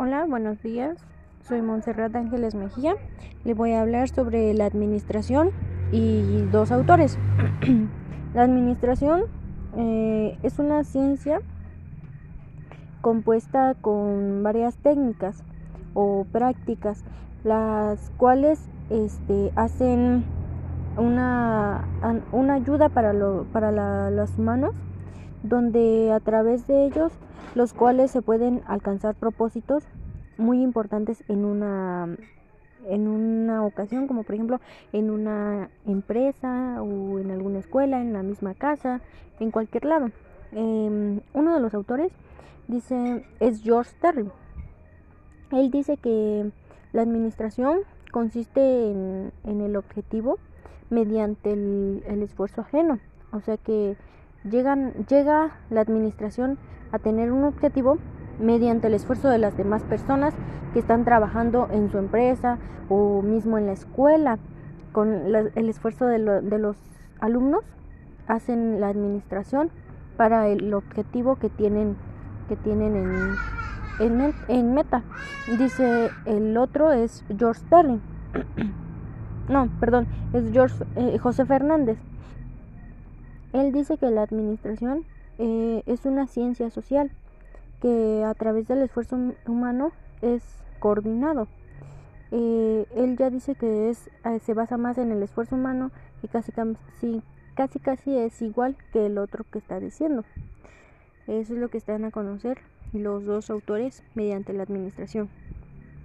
Hola, buenos días. Soy Montserrat Ángeles Mejía. Le voy a hablar sobre la administración y dos autores. la administración eh, es una ciencia compuesta con varias técnicas o prácticas, las cuales este, hacen una, una ayuda para, lo, para los humanos, donde a través de ellos los cuales se pueden alcanzar propósitos muy importantes en una en una ocasión como por ejemplo en una empresa o en alguna escuela en la misma casa en cualquier lado. Em, uno de los autores dice es George Terry. Él dice que la administración consiste en, en el objetivo mediante el, el esfuerzo ajeno. O sea que llegan, llega la administración a tener un objetivo mediante el esfuerzo de las demás personas que están trabajando en su empresa o mismo en la escuela. Con el esfuerzo de, los alumnos hacen la administración para el objetivo que tienen, que tienen en, en, meta. Dice el otro es George Sterling. no, perdón, es George eh, José Fernández. Él dice que la administración eh, es una ciencia social que a través del esfuerzo humano es coordinado. Eh, él ya dice que es eh, se basa más en el esfuerzo humano y casi, casi casi casi es igual que el otro que está diciendo. Eso es lo que están a conocer los dos autores mediante la administración.